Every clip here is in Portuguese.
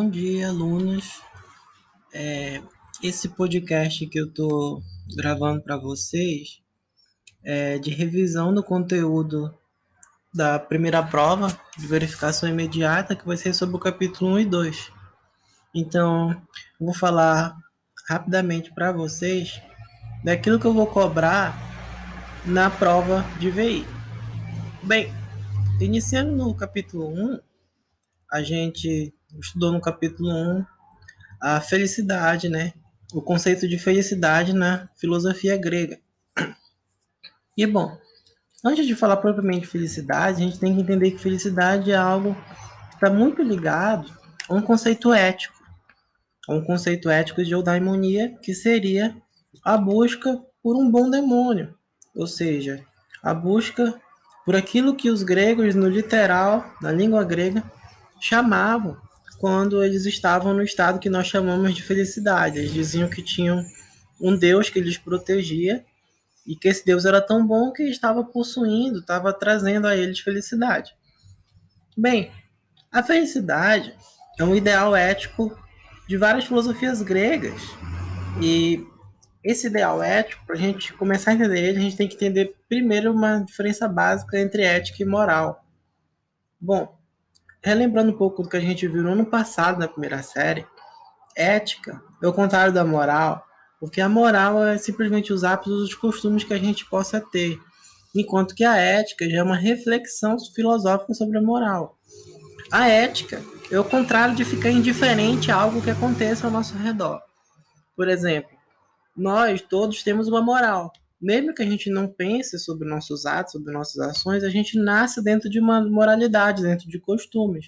Bom dia, alunos. É, esse podcast que eu estou gravando para vocês é de revisão do conteúdo da primeira prova de verificação imediata, que vai ser sobre o capítulo 1 e 2. Então, vou falar rapidamente para vocês daquilo que eu vou cobrar na prova de VI. Bem, iniciando no capítulo 1, a gente estudou no capítulo 1 a felicidade, né? O conceito de felicidade na filosofia grega. E bom, antes de falar propriamente de felicidade, a gente tem que entender que felicidade é algo que está muito ligado a um conceito ético, a um conceito ético de eudaimonia, que seria a busca por um bom demônio, ou seja, a busca por aquilo que os gregos, no literal, na língua grega, chamavam quando eles estavam no estado que nós chamamos de felicidade. Eles diziam que tinham um Deus que lhes protegia e que esse Deus era tão bom que estava possuindo, estava trazendo a eles felicidade. Bem, a felicidade é um ideal ético de várias filosofias gregas. E esse ideal ético, para a gente começar a entender ele, a gente tem que entender primeiro uma diferença básica entre ética e moral. Bom, relembrando um pouco do que a gente viu no ano passado na primeira série, ética é o contrário da moral, porque a moral é simplesmente os hábitos os costumes que a gente possa ter, enquanto que a ética já é uma reflexão filosófica sobre a moral. A ética é o contrário de ficar indiferente a algo que aconteça ao nosso redor. Por exemplo, nós todos temos uma moral, mesmo que a gente não pense sobre nossos atos, sobre nossas ações, a gente nasce dentro de uma moralidade, dentro de costumes.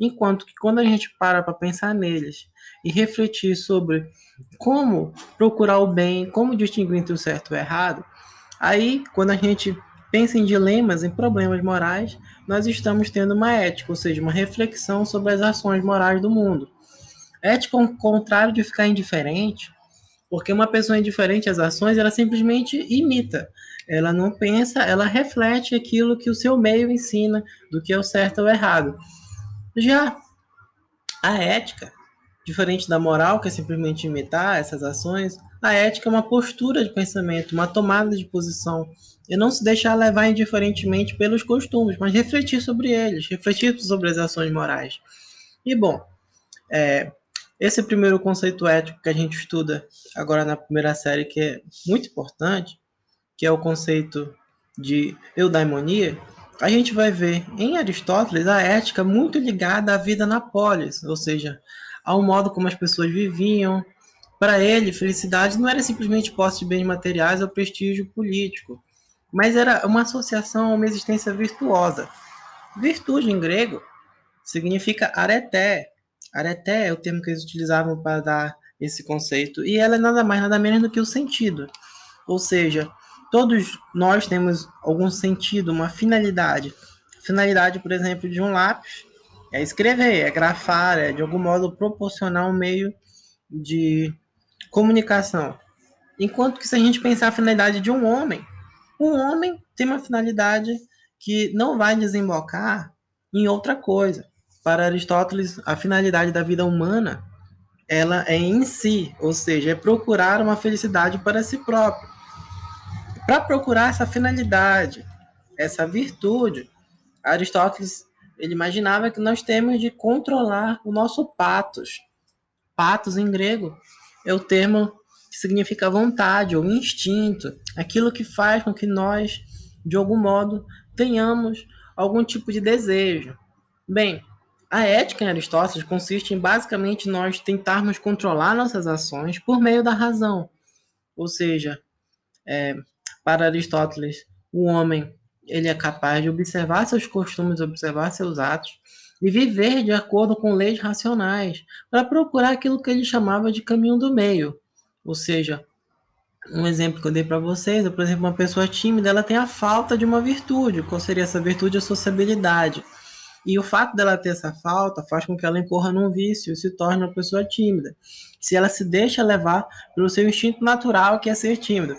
Enquanto que quando a gente para para pensar neles e refletir sobre como procurar o bem, como distinguir entre o certo e o errado, aí quando a gente pensa em dilemas, em problemas morais, nós estamos tendo uma ética, ou seja, uma reflexão sobre as ações morais do mundo. Ética, ao contrário de ficar indiferente, porque uma pessoa indiferente às ações, ela simplesmente imita. Ela não pensa, ela reflete aquilo que o seu meio ensina, do que é o certo ou o errado. Já a ética, diferente da moral, que é simplesmente imitar essas ações, a ética é uma postura de pensamento, uma tomada de posição, e não se deixar levar indiferentemente pelos costumes, mas refletir sobre eles, refletir sobre as ações morais. E bom, é, esse primeiro conceito ético que a gente estuda agora na primeira série, que é muito importante, que é o conceito de eudaimonia, a gente vai ver em Aristóteles a ética muito ligada à vida na polis, ou seja, ao modo como as pessoas viviam. Para ele, felicidade não era simplesmente posse de bens materiais ou prestígio político, mas era uma associação a uma existência virtuosa. Virtude em grego significa areté, Areté é o termo que eles utilizavam para dar esse conceito. E ela é nada mais, nada menos do que o sentido. Ou seja, todos nós temos algum sentido, uma finalidade. Finalidade, por exemplo, de um lápis é escrever, é grafar, é de algum modo proporcionar um meio de comunicação. Enquanto que se a gente pensar a finalidade de um homem, um homem tem uma finalidade que não vai desembocar em outra coisa. Para Aristóteles, a finalidade da vida humana ela é em si, ou seja, é procurar uma felicidade para si próprio. Para procurar essa finalidade, essa virtude, Aristóteles ele imaginava que nós temos de controlar o nosso patos. Patos em grego é o termo que significa vontade ou instinto, aquilo que faz com que nós, de algum modo, tenhamos algum tipo de desejo. Bem, a ética em Aristóteles consiste em basicamente nós tentarmos controlar nossas ações por meio da razão. Ou seja, é, para Aristóteles, o homem ele é capaz de observar seus costumes, observar seus atos e viver de acordo com leis racionais para procurar aquilo que ele chamava de caminho do meio. Ou seja, um exemplo que eu dei para vocês é, por exemplo, uma pessoa tímida, ela tem a falta de uma virtude. Qual seria essa virtude? A sociabilidade. E o fato dela ter essa falta faz com que ela incorra num vício e se torne uma pessoa tímida. Se ela se deixa levar pelo seu instinto natural, que é ser tímida.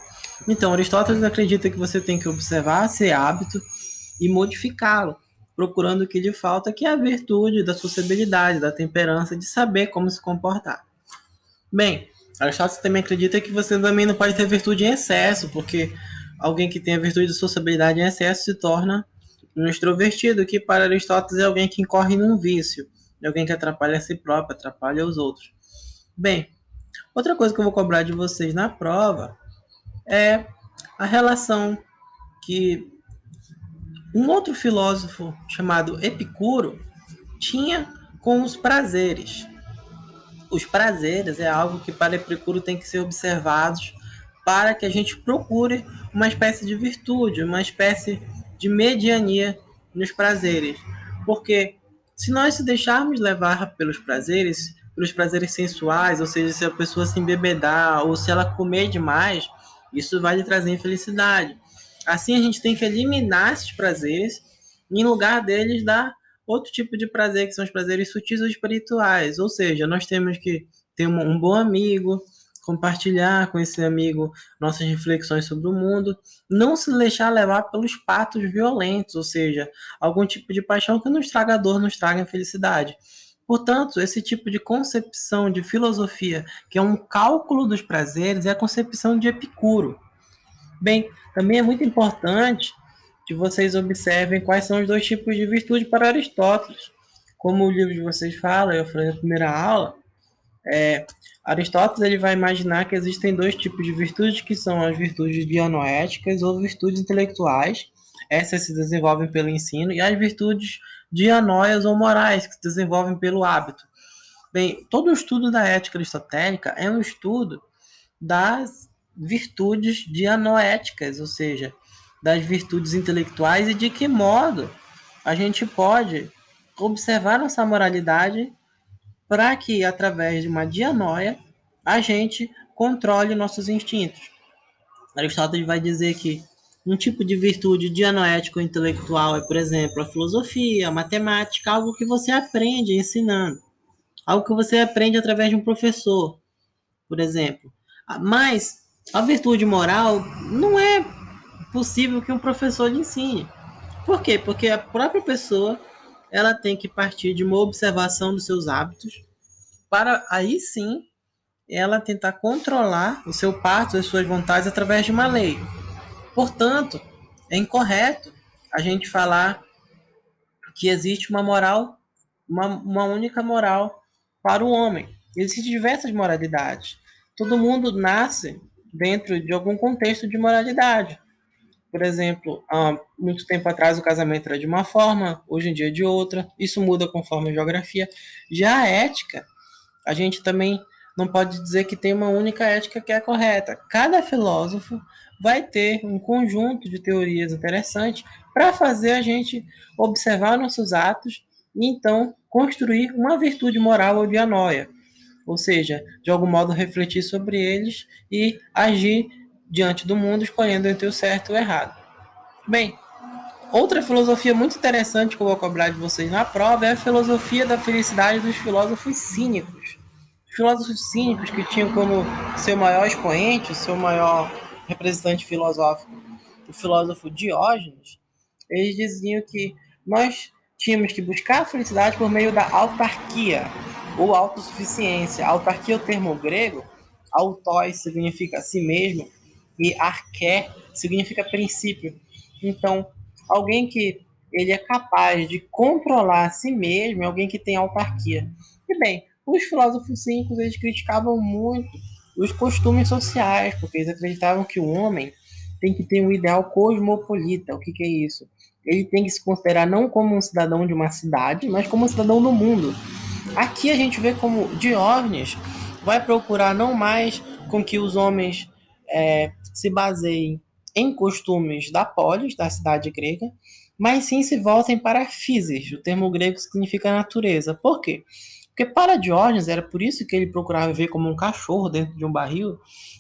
Então, Aristóteles acredita que você tem que observar esse hábito e modificá-lo procurando o que lhe falta, que é a virtude da sociabilidade, da temperança, de saber como se comportar. Bem, Aristóteles também acredita que você também não pode ter virtude em excesso, porque alguém que tem a virtude de sociabilidade em excesso se torna um extrovertido, que para Aristóteles é alguém que incorre num vício, é alguém que atrapalha a si próprio, atrapalha os outros. Bem, outra coisa que eu vou cobrar de vocês na prova é a relação que um outro filósofo chamado Epicuro tinha com os prazeres. Os prazeres é algo que para Epicuro tem que ser observados para que a gente procure uma espécie de virtude, uma espécie de mediania nos prazeres. Porque se nós se deixarmos levar pelos prazeres, pelos prazeres sensuais, ou seja, se a pessoa se embebedar ou se ela comer demais, isso vai lhe trazer infelicidade. Assim, a gente tem que eliminar esses prazeres e, em lugar deles, dar outro tipo de prazer, que são os prazeres sutis ou espirituais. Ou seja, nós temos que ter um, um bom amigo, compartilhar com esse amigo nossas reflexões sobre o mundo, não se deixar levar pelos patos violentos, ou seja, algum tipo de paixão que nos traga dor, nos traga infelicidade. Portanto, esse tipo de concepção de filosofia, que é um cálculo dos prazeres, é a concepção de Epicuro. Bem, também é muito importante que vocês observem quais são os dois tipos de virtude para Aristóteles. Como o livro de vocês fala, eu falei na primeira aula, é, Aristóteles ele vai imaginar que existem dois tipos de virtudes, que são as virtudes dianoéticas ou virtudes intelectuais. Essas se desenvolvem pelo ensino, e as virtudes dianóias ou morais, que se desenvolvem pelo hábito. Bem, todo o estudo da ética aristotélica é um estudo das virtudes dianoéticas, ou seja, das virtudes intelectuais e de que modo a gente pode observar nossa moralidade para que, através de uma dianoia, a gente controle nossos instintos. Aristóteles vai dizer que um tipo de virtude dianoético intelectual é, por exemplo, a filosofia, a matemática, algo que você aprende ensinando, algo que você aprende através de um professor, por exemplo. Mas a virtude moral não é possível que um professor lhe ensine. Por quê? Porque a própria pessoa ela tem que partir de uma observação dos seus hábitos para aí sim ela tentar controlar o seu parto, as suas vontades através de uma lei. Portanto, é incorreto a gente falar que existe uma moral, uma, uma única moral para o homem. Existem diversas moralidades. Todo mundo nasce dentro de algum contexto de moralidade. Por exemplo, há muito tempo atrás o casamento era de uma forma, hoje em dia de outra. Isso muda conforme a geografia. Já a ética, a gente também não pode dizer que tem uma única ética que é correta. Cada filósofo vai ter um conjunto de teorias interessantes para fazer a gente observar nossos atos e então construir uma virtude moral ou de anóia. Ou seja, de algum modo refletir sobre eles e agir diante do mundo, escolhendo entre o certo e o errado. Bem, outra filosofia muito interessante que eu vou cobrar de vocês na prova é a filosofia da felicidade dos filósofos cínicos. Os filósofos cínicos que tinham como seu maior expoente, seu maior representante filosófico, o filósofo Diógenes, eles diziam que nós tínhamos que buscar a felicidade por meio da autarquia ou autossuficiência. Autarquia é o termo grego, autóis significa a si mesmo, e arqué significa princípio. Então, alguém que ele é capaz de controlar a si mesmo é alguém que tem autarquia. E bem, os filósofos cínicos eles criticavam muito os costumes sociais, porque eles acreditavam que o homem tem que ter um ideal cosmopolita. O que, que é isso? Ele tem que se considerar não como um cidadão de uma cidade, mas como um cidadão do mundo. Aqui a gente vê como Diógenes vai procurar não mais com que os homens é, se baseiem em costumes da polis, da cidade grega, mas sim se voltem para physis, o termo grego significa natureza. Por quê? Porque para Diógenes, era por isso que ele procurava ver como um cachorro dentro de um barril,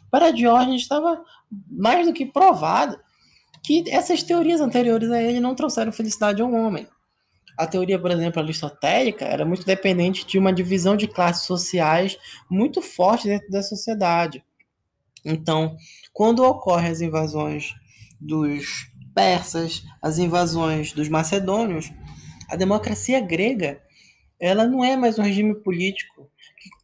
para Diógenes estava mais do que provado que essas teorias anteriores a ele não trouxeram felicidade ao homem. A teoria, por exemplo, aristotélica era muito dependente de uma divisão de classes sociais muito forte dentro da sociedade. Então, quando ocorrem as invasões dos persas, as invasões dos macedônios, A democracia grega, ela não é mais um regime político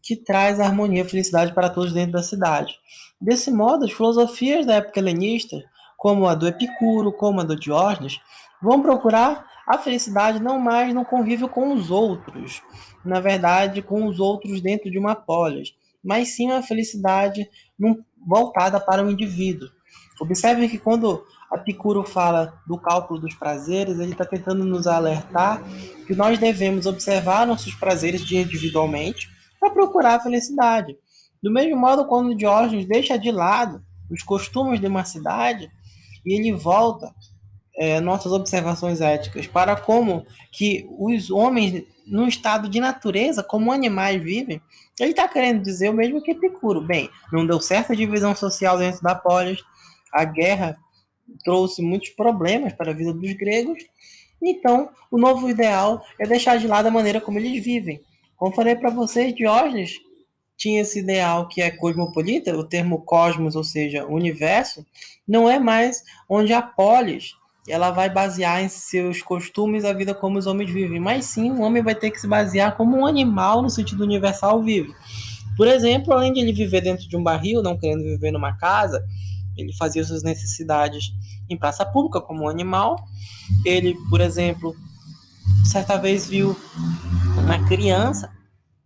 que, que traz harmonia e felicidade para todos dentro da cidade. Desse modo, as filosofias da época helenista, como a do Epicuro, como a do Diógenes, vão procurar a felicidade não mais no convívio com os outros, na verdade, com os outros dentro de uma polis, mas sim a felicidade voltada para o indivíduo. Observe que quando Epicuro fala do cálculo dos prazeres, ele está tentando nos alertar que nós devemos observar nossos prazeres individualmente para procurar a felicidade. Do mesmo modo, quando Diógenes deixa de lado os costumes de uma cidade e ele volta é, nossas observações éticas para como que os homens, no estado de natureza, como animais vivem, ele está querendo dizer o mesmo que Epicuro. Bem, não deu certo a divisão social dentro da polis, a guerra trouxe muitos problemas para a vida dos gregos, então o novo ideal é deixar de lado a maneira como eles vivem. Como falei para vocês, Diógenes tinha esse ideal que é cosmopolita, o termo cosmos, ou seja, universo, não é mais onde a polis ela vai basear em seus costumes a vida como os homens vivem, mas sim o homem vai ter que se basear como um animal no sentido universal vive. Por exemplo, além de ele viver dentro de um barril, não querendo viver numa casa, ele fazia suas necessidades em praça pública como um animal. Ele, por exemplo, certa vez viu uma criança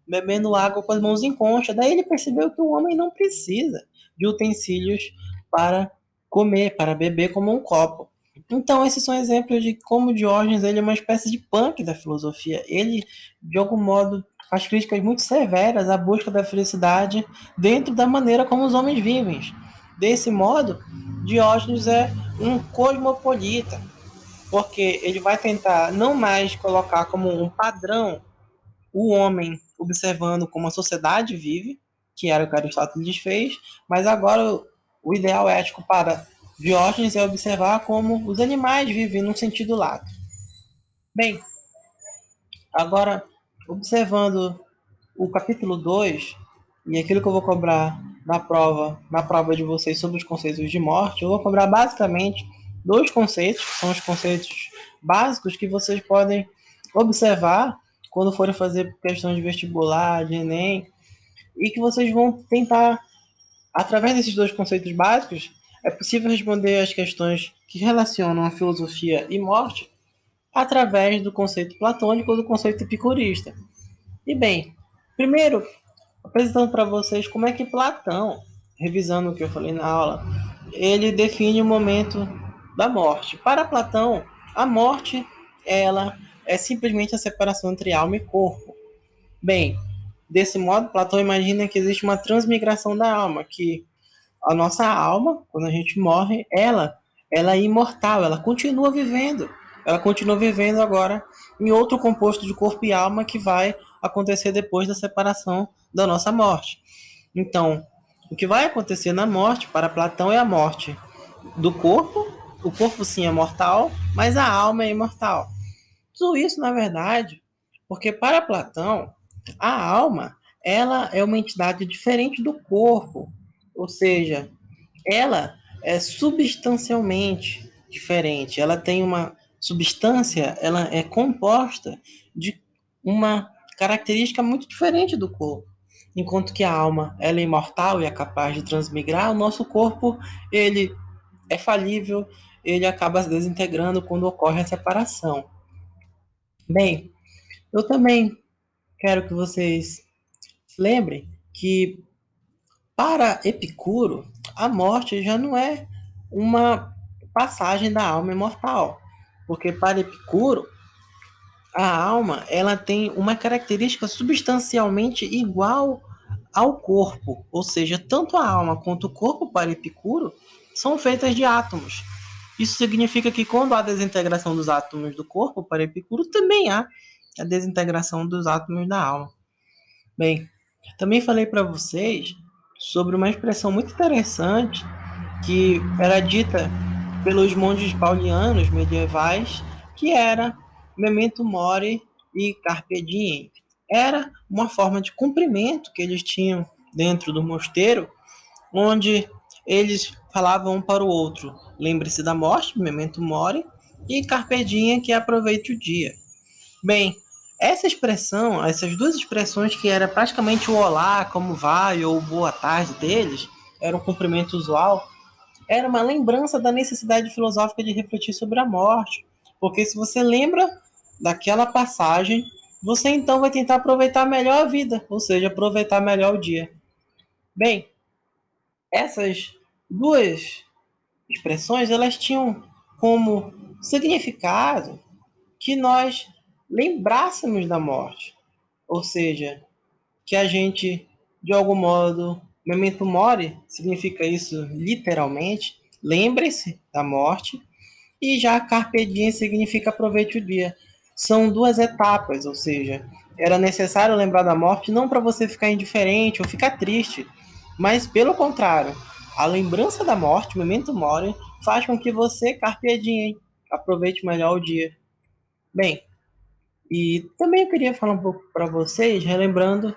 bebendo água com as mãos em concha. Daí ele percebeu que o homem não precisa de utensílios para comer, para beber como um copo. Então, esses são exemplos de como Diógenes ele é uma espécie de punk da filosofia. Ele, de algum modo, faz críticas muito severas à busca da felicidade dentro da maneira como os homens vivem. Desse modo, Diógenes é um cosmopolita, porque ele vai tentar não mais colocar como um padrão o homem observando como a sociedade vive, que era o que Aristóteles fez, mas agora o ideal ético para Diógenes é observar como os animais vivem num sentido lato. Bem, agora, observando o capítulo 2, e aquilo que eu vou cobrar na prova, na prova de vocês sobre os conceitos de morte, eu vou cobrar basicamente dois conceitos, que são os conceitos básicos que vocês podem observar quando forem fazer questões de vestibular, de Enem, e que vocês vão tentar, através desses dois conceitos básicos, é possível responder as questões que relacionam a filosofia e morte através do conceito platônico ou do conceito epicurista. E bem, primeiro, apresentando para vocês como é que Platão, revisando o que eu falei na aula, ele define o momento da morte. Para Platão, a morte ela é simplesmente a separação entre alma e corpo. Bem, desse modo, Platão imagina que existe uma transmigração da alma, que a nossa alma, quando a gente morre, ela, ela é imortal, ela continua vivendo. Ela continua vivendo agora em outro composto de corpo e alma que vai acontecer depois da separação da nossa morte. Então, o que vai acontecer na morte, para Platão, é a morte do corpo. O corpo, sim, é mortal, mas a alma é imortal. Tudo isso, na verdade, porque para Platão, a alma ela é uma entidade diferente do corpo. Ou seja, ela é substancialmente diferente. Ela tem uma substância, ela é composta de uma característica muito diferente do corpo. Enquanto que a alma ela é imortal e é capaz de transmigrar, o nosso corpo ele é falível, ele acaba se desintegrando quando ocorre a separação. Bem, eu também quero que vocês lembrem que para Epicuro, a morte já não é uma passagem da alma imortal, porque para Epicuro, a alma ela tem uma característica substancialmente igual ao corpo, ou seja, tanto a alma quanto o corpo para Epicuro são feitas de átomos. Isso significa que quando há desintegração dos átomos do corpo para Epicuro, também há a desintegração dos átomos da alma. Bem, também falei para vocês sobre uma expressão muito interessante que era dita pelos monges paulianos medievais, que era memento mori e carpe diem. Era uma forma de cumprimento que eles tinham dentro do mosteiro, onde eles falavam um para o outro: lembre-se da morte, memento mori, e carpe diem, que aproveite o dia. Bem, essa expressão, essas duas expressões que era praticamente o olá, como vai ou boa tarde deles, era um cumprimento usual, era uma lembrança da necessidade filosófica de refletir sobre a morte. Porque se você lembra daquela passagem, você então vai tentar aproveitar melhor a vida, ou seja, aproveitar melhor o dia. Bem, essas duas expressões, elas tinham como significado que nós lembrássemos da morte, ou seja, que a gente, de algum modo, memento mori significa isso literalmente, lembre-se da morte, e já carpe diem significa aproveite o dia. São duas etapas, ou seja, era necessário lembrar da morte não para você ficar indiferente ou ficar triste, mas pelo contrário, a lembrança da morte, o memento mori, faz com que você carpe diem, aproveite melhor o dia. Bem, e também eu queria falar um pouco para vocês, relembrando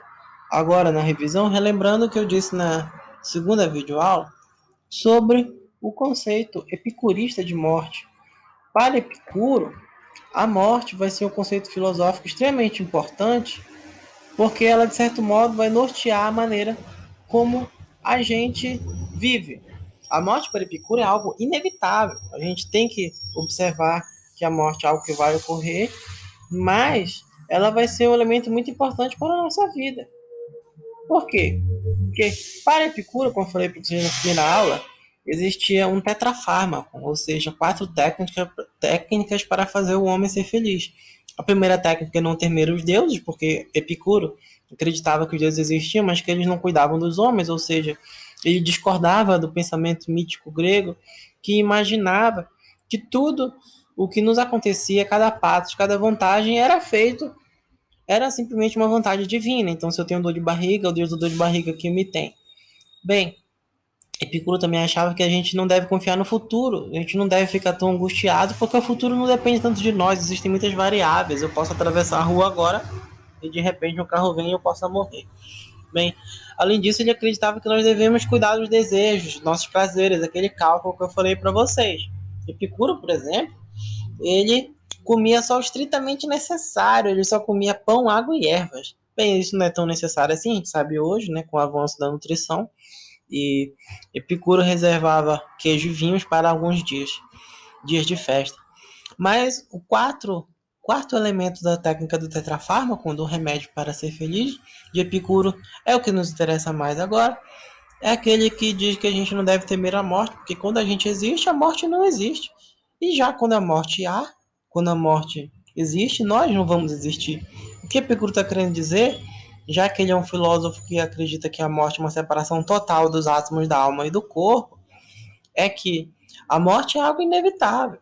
agora na revisão, relembrando o que eu disse na segunda videoaula sobre o conceito epicurista de morte. Para Epicuro, a morte vai ser um conceito filosófico extremamente importante, porque ela, de certo modo, vai nortear a maneira como a gente vive. A morte para Epicuro é algo inevitável. A gente tem que observar que a morte é algo que vai ocorrer mas ela vai ser um elemento muito importante para a nossa vida. Por quê? Porque para Epicuro, como eu falei para vocês na primeira aula, existia um tetrafármaco, ou seja, quatro técnicas, técnicas para fazer o homem ser feliz. A primeira técnica é não temer os deuses, porque Epicuro acreditava que os deuses existiam, mas que eles não cuidavam dos homens, ou seja, ele discordava do pensamento mítico grego que imaginava que tudo o que nos acontecia, cada passo, cada vantagem era feito, era simplesmente uma vontade divina. Então, se eu tenho dor de barriga, o Deus da dor de barriga que me tem. Bem, Epicuro também achava que a gente não deve confiar no futuro, a gente não deve ficar tão angustiado, porque o futuro não depende tanto de nós, existem muitas variáveis. Eu posso atravessar a rua agora e de repente um carro vem e eu possa morrer. Bem, além disso, ele acreditava que nós devemos cuidar dos desejos, nossos prazeres, aquele cálculo que eu falei para vocês. Epicuro, por exemplo, ele comia só o estritamente necessário, ele só comia pão, água e ervas. Bem, isso não é tão necessário assim, a gente sabe hoje, né, com o avanço da nutrição. E Epicuro reservava queijo e vinhos para alguns dias, dias de festa. Mas o quatro, quarto elemento da técnica do tetrafármaco, do remédio para ser feliz, de Epicuro, é o que nos interessa mais agora. É aquele que diz que a gente não deve temer a morte, porque quando a gente existe, a morte não existe. E já quando a morte há, quando a morte existe, nós não vamos existir. O que Epicuro está querendo dizer, já que ele é um filósofo que acredita que a morte é uma separação total dos átomos da alma e do corpo, é que a morte é algo inevitável.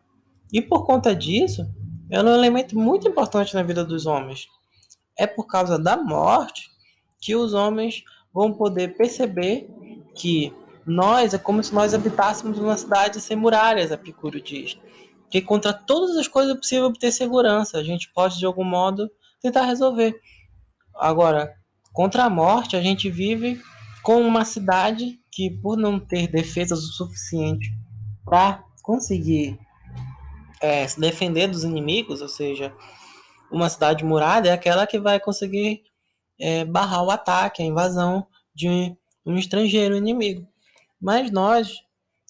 E por conta disso, ela é um elemento muito importante na vida dos homens. É por causa da morte que os homens vão poder perceber que nós é como se nós habitássemos uma cidade sem muralhas, Epicuro diz que contra todas as coisas é possível obter segurança. A gente pode, de algum modo, tentar resolver. Agora, contra a morte, a gente vive com uma cidade que, por não ter defesas o suficiente para conseguir é, se defender dos inimigos, ou seja, uma cidade murada é aquela que vai conseguir é, barrar o ataque, a invasão de um, um estrangeiro inimigo. Mas nós,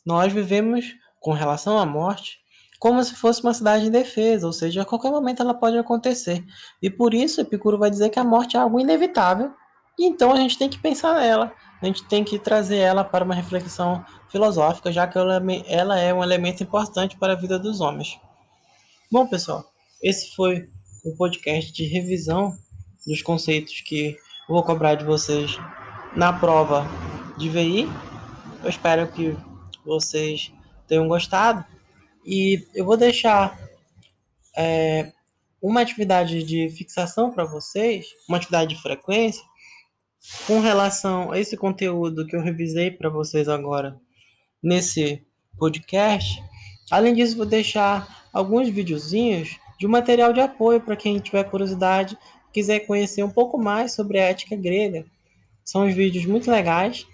nós vivemos com relação à morte como se fosse uma cidade indefesa, ou seja, a qualquer momento ela pode acontecer. E por isso Epicuro vai dizer que a morte é algo inevitável, e então a gente tem que pensar nela, a gente tem que trazer ela para uma reflexão filosófica, já que ela, ela é um elemento importante para a vida dos homens. Bom, pessoal, esse foi o podcast de revisão dos conceitos que vou cobrar de vocês na prova de VI. Eu espero que vocês tenham gostado. E eu vou deixar é, uma atividade de fixação para vocês, uma atividade de frequência, com relação a esse conteúdo que eu revisei para vocês agora nesse podcast. Além disso, vou deixar alguns videozinhos de material de apoio para quem tiver curiosidade, quiser conhecer um pouco mais sobre a ética grega. São os vídeos muito legais.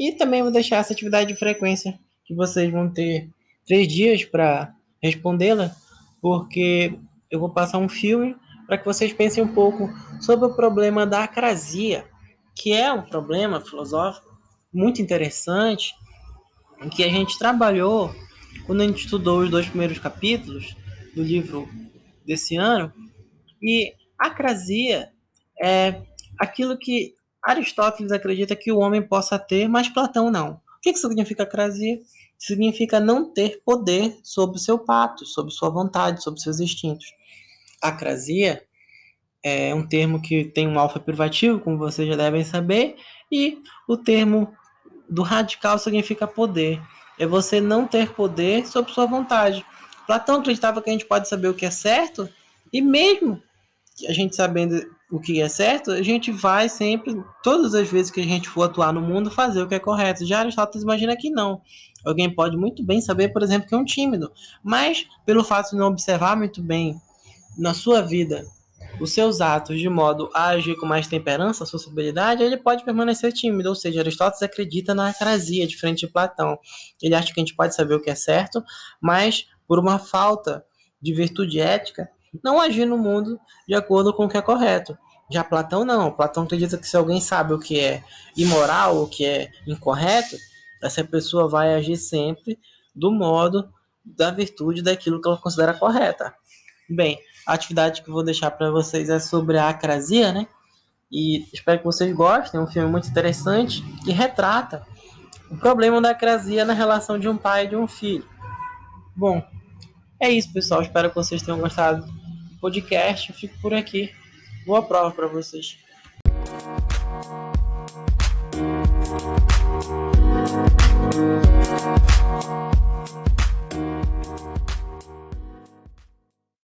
E também vou deixar essa atividade de frequência que vocês vão ter três dias para respondê-la, porque eu vou passar um filme para que vocês pensem um pouco sobre o problema da acrasia, que é um problema filosófico muito interessante, que a gente trabalhou quando a gente estudou os dois primeiros capítulos do livro desse ano. E acrasia é aquilo que Aristóteles acredita que o homem possa ter, mas Platão não. O que, que significa acrasia? Significa não ter poder sobre o seu pato, sobre sua vontade, sobre seus instintos. Acrasia é um termo que tem um alfa privativo, como vocês já devem saber, e o termo do radical significa poder. É você não ter poder sobre sua vontade. Platão acreditava que a gente pode saber o que é certo, e mesmo a gente sabendo o que é certo, a gente vai sempre, todas as vezes que a gente for atuar no mundo, fazer o que é correto. Já Aristóteles imagina que não. Alguém pode muito bem saber, por exemplo, que é um tímido, mas pelo fato de não observar muito bem na sua vida os seus atos de modo a agir com mais temperança, sociabilidade, ele pode permanecer tímido. Ou seja, Aristóteles acredita na acrasia, diferente de Platão. Ele acha que a gente pode saber o que é certo, mas por uma falta de virtude ética, não agir no mundo de acordo com o que é correto. Já Platão não. Platão acredita que se alguém sabe o que é imoral, o que é incorreto, essa pessoa vai agir sempre do modo da virtude daquilo que ela considera correta. Bem, a atividade que eu vou deixar para vocês é sobre a acrasia, né? E espero que vocês gostem. É um filme muito interessante que retrata o problema da acrasia na relação de um pai e de um filho. Bom, é isso, pessoal. Espero que vocês tenham gostado do podcast. Eu fico por aqui. Boa prova para vocês.